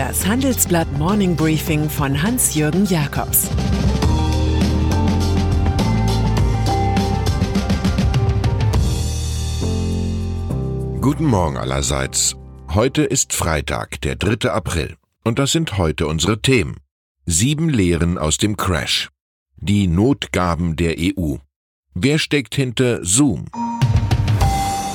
Das Handelsblatt Morning Briefing von Hans-Jürgen Jakobs Guten Morgen allerseits. Heute ist Freitag, der 3. April. Und das sind heute unsere Themen. Sieben Lehren aus dem Crash. Die Notgaben der EU. Wer steckt hinter Zoom?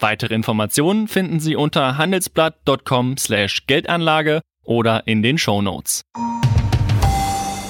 Weitere Informationen finden Sie unter handelsblatt.com/geldanlage oder in den Show Notes.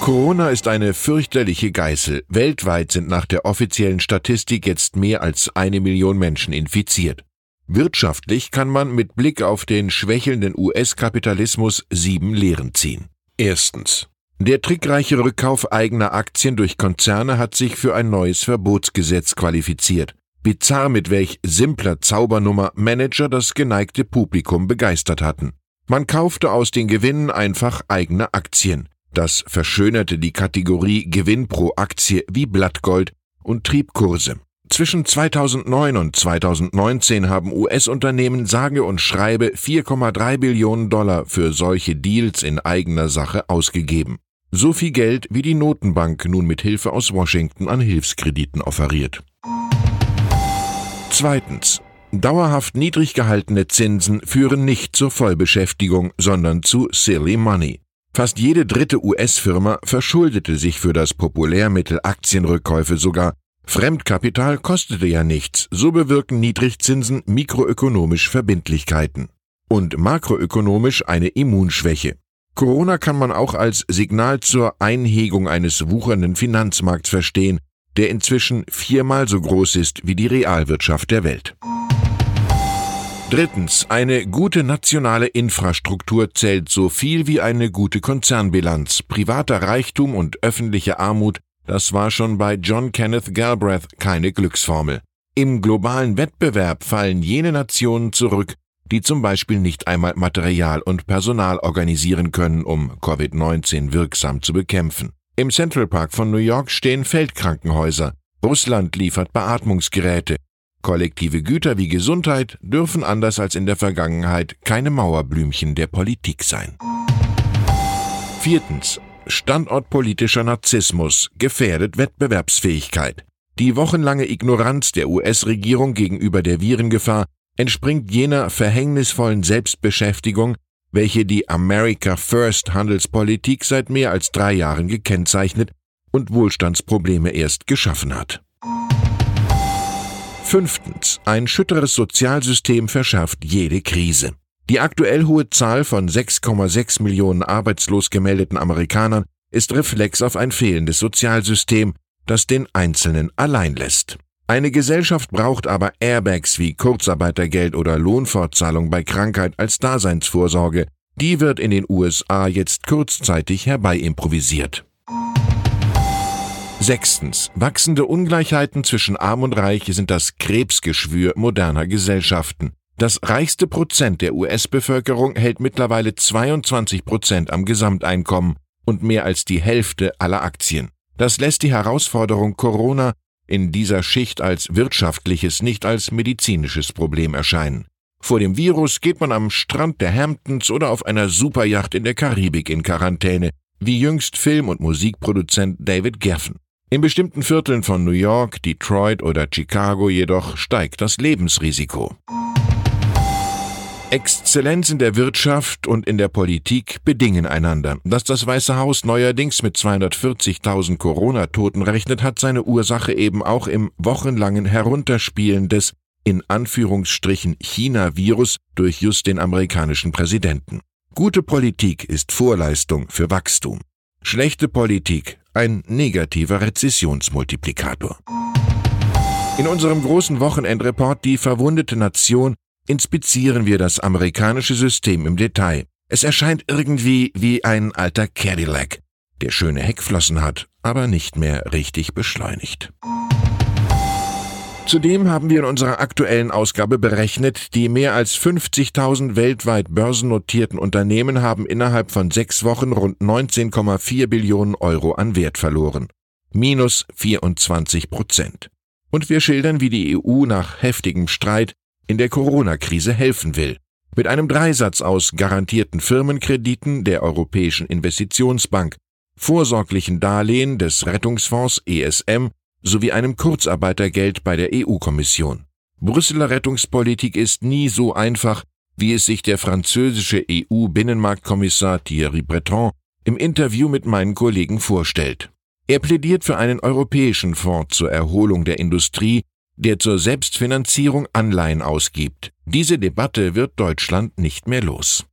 Corona ist eine fürchterliche Geißel. Weltweit sind nach der offiziellen Statistik jetzt mehr als eine Million Menschen infiziert. Wirtschaftlich kann man mit Blick auf den schwächelnden US-Kapitalismus sieben Lehren ziehen. Erstens. Der trickreiche Rückkauf eigener Aktien durch Konzerne hat sich für ein neues Verbotsgesetz qualifiziert. Bizarr, mit welch simpler Zaubernummer Manager das geneigte Publikum begeistert hatten. Man kaufte aus den Gewinnen einfach eigene Aktien. Das verschönerte die Kategorie Gewinn pro Aktie wie Blattgold und trieb Kurse. Zwischen 2009 und 2019 haben US-Unternehmen sage und schreibe 4,3 Billionen Dollar für solche Deals in eigener Sache ausgegeben. So viel Geld, wie die Notenbank nun mit Hilfe aus Washington an Hilfskrediten offeriert. Zweitens. Dauerhaft niedrig gehaltene Zinsen führen nicht zur Vollbeschäftigung, sondern zu Silly Money. Fast jede dritte US-Firma verschuldete sich für das Populärmittel Aktienrückkäufe sogar. Fremdkapital kostete ja nichts, so bewirken Niedrigzinsen mikroökonomisch Verbindlichkeiten. Und makroökonomisch eine Immunschwäche. Corona kann man auch als Signal zur Einhegung eines wuchernden Finanzmarkts verstehen, der inzwischen viermal so groß ist wie die Realwirtschaft der Welt. Drittens, eine gute nationale Infrastruktur zählt so viel wie eine gute Konzernbilanz. Privater Reichtum und öffentliche Armut, das war schon bei John Kenneth Galbraith keine Glücksformel. Im globalen Wettbewerb fallen jene Nationen zurück, die zum Beispiel nicht einmal Material und Personal organisieren können, um Covid-19 wirksam zu bekämpfen. Im Central Park von New York stehen Feldkrankenhäuser. Russland liefert Beatmungsgeräte. Kollektive Güter wie Gesundheit dürfen anders als in der Vergangenheit keine Mauerblümchen der Politik sein. Viertens. Standortpolitischer Narzissmus gefährdet Wettbewerbsfähigkeit. Die wochenlange Ignoranz der US-Regierung gegenüber der Virengefahr entspringt jener verhängnisvollen Selbstbeschäftigung, welche die America First Handelspolitik seit mehr als drei Jahren gekennzeichnet und Wohlstandsprobleme erst geschaffen hat. Fünftens. Ein schütteres Sozialsystem verschärft jede Krise. Die aktuell hohe Zahl von 6,6 Millionen arbeitslos gemeldeten Amerikanern ist Reflex auf ein fehlendes Sozialsystem, das den Einzelnen allein lässt. Eine Gesellschaft braucht aber Airbags wie Kurzarbeitergeld oder Lohnfortzahlung bei Krankheit als Daseinsvorsorge. Die wird in den USA jetzt kurzzeitig herbeyimprovisiert. Sechstens. Wachsende Ungleichheiten zwischen Arm und Reich sind das Krebsgeschwür moderner Gesellschaften. Das reichste Prozent der US-Bevölkerung hält mittlerweile 22 Prozent am Gesamteinkommen und mehr als die Hälfte aller Aktien. Das lässt die Herausforderung Corona in dieser Schicht als wirtschaftliches, nicht als medizinisches Problem erscheinen. Vor dem Virus geht man am Strand der Hamptons oder auf einer Superjacht in der Karibik in Quarantäne, wie jüngst Film- und Musikproduzent David Geffen. In bestimmten Vierteln von New York, Detroit oder Chicago jedoch steigt das Lebensrisiko. Exzellenz in der Wirtschaft und in der Politik bedingen einander. Dass das Weiße Haus neuerdings mit 240.000 Corona-Toten rechnet, hat seine Ursache eben auch im wochenlangen Herunterspielen des in Anführungsstrichen China-Virus durch just den amerikanischen Präsidenten. Gute Politik ist Vorleistung für Wachstum. Schlechte Politik ein negativer Rezessionsmultiplikator. In unserem großen Wochenendreport Die verwundete Nation inspizieren wir das amerikanische System im Detail. Es erscheint irgendwie wie ein alter Cadillac. der schöne Heckflossen hat, aber nicht mehr richtig beschleunigt. Zudem haben wir in unserer aktuellen Ausgabe berechnet, die mehr als 50.000 weltweit börsennotierten Unternehmen haben innerhalb von sechs Wochen rund 19,4 Billionen Euro an Wert verloren. Minus 24 Prozent. Und wir schildern, wie die EU nach heftigem Streit in der Corona-Krise helfen will. Mit einem Dreisatz aus garantierten Firmenkrediten der Europäischen Investitionsbank, vorsorglichen Darlehen des Rettungsfonds ESM sowie einem Kurzarbeitergeld bei der EU-Kommission. Brüsseler Rettungspolitik ist nie so einfach, wie es sich der französische EU-Binnenmarktkommissar Thierry Breton im Interview mit meinen Kollegen vorstellt. Er plädiert für einen europäischen Fonds zur Erholung der Industrie, der zur Selbstfinanzierung Anleihen ausgibt. Diese Debatte wird Deutschland nicht mehr los.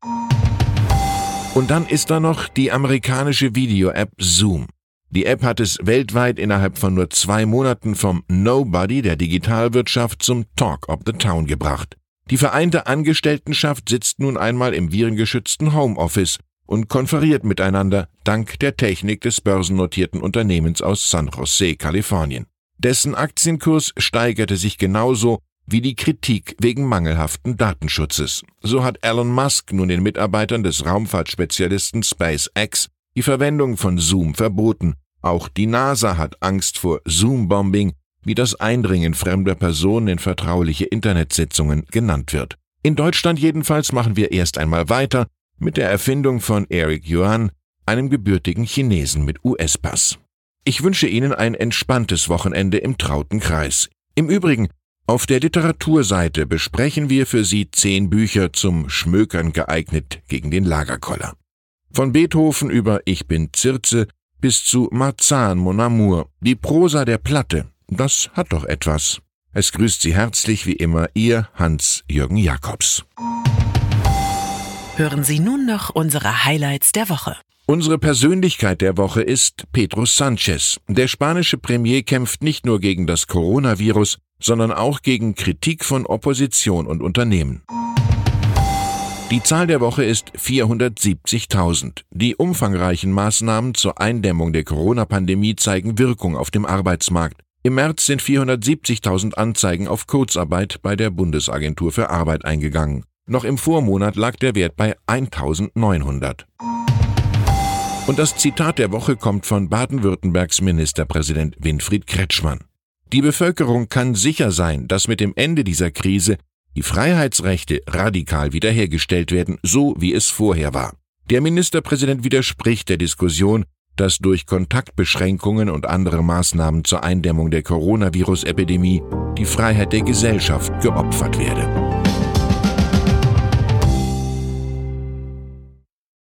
Und dann ist da noch die amerikanische Video-App Zoom. Die App hat es weltweit innerhalb von nur zwei Monaten vom Nobody der Digitalwirtschaft zum Talk of the Town gebracht. Die vereinte Angestelltenschaft sitzt nun einmal im virengeschützten Homeoffice und konferiert miteinander dank der Technik des börsennotierten Unternehmens aus San Jose, Kalifornien. Dessen Aktienkurs steigerte sich genauso wie die Kritik wegen mangelhaften Datenschutzes. So hat Elon Musk nun den Mitarbeitern des Raumfahrtspezialisten SpaceX die Verwendung von Zoom verboten. Auch die NASA hat Angst vor Zoom-Bombing, wie das Eindringen fremder Personen in vertrauliche Internetsitzungen genannt wird. In Deutschland jedenfalls machen wir erst einmal weiter mit der Erfindung von Eric Yuan, einem gebürtigen Chinesen mit US-Pass. Ich wünsche Ihnen ein entspanntes Wochenende im trauten Kreis. Im Übrigen, auf der Literaturseite besprechen wir für Sie zehn Bücher zum Schmökern geeignet gegen den Lagerkoller. Von Beethoven über Ich bin Zirze bis zu Marzahn Mon Amour, die Prosa der Platte, das hat doch etwas. Es grüßt Sie herzlich wie immer Ihr Hans-Jürgen Jakobs. Hören Sie nun noch unsere Highlights der Woche. Unsere Persönlichkeit der Woche ist Pedro Sanchez. Der spanische Premier kämpft nicht nur gegen das Coronavirus, sondern auch gegen Kritik von Opposition und Unternehmen. Die Zahl der Woche ist 470.000. Die umfangreichen Maßnahmen zur Eindämmung der Corona-Pandemie zeigen Wirkung auf dem Arbeitsmarkt. Im März sind 470.000 Anzeigen auf Kurzarbeit bei der Bundesagentur für Arbeit eingegangen. Noch im Vormonat lag der Wert bei 1.900. Und das Zitat der Woche kommt von Baden-Württembergs Ministerpräsident Winfried Kretschmann. Die Bevölkerung kann sicher sein, dass mit dem Ende dieser Krise die Freiheitsrechte radikal wiederhergestellt werden, so wie es vorher war. Der Ministerpräsident widerspricht der Diskussion, dass durch Kontaktbeschränkungen und andere Maßnahmen zur Eindämmung der Coronavirus-Epidemie die Freiheit der Gesellschaft geopfert werde.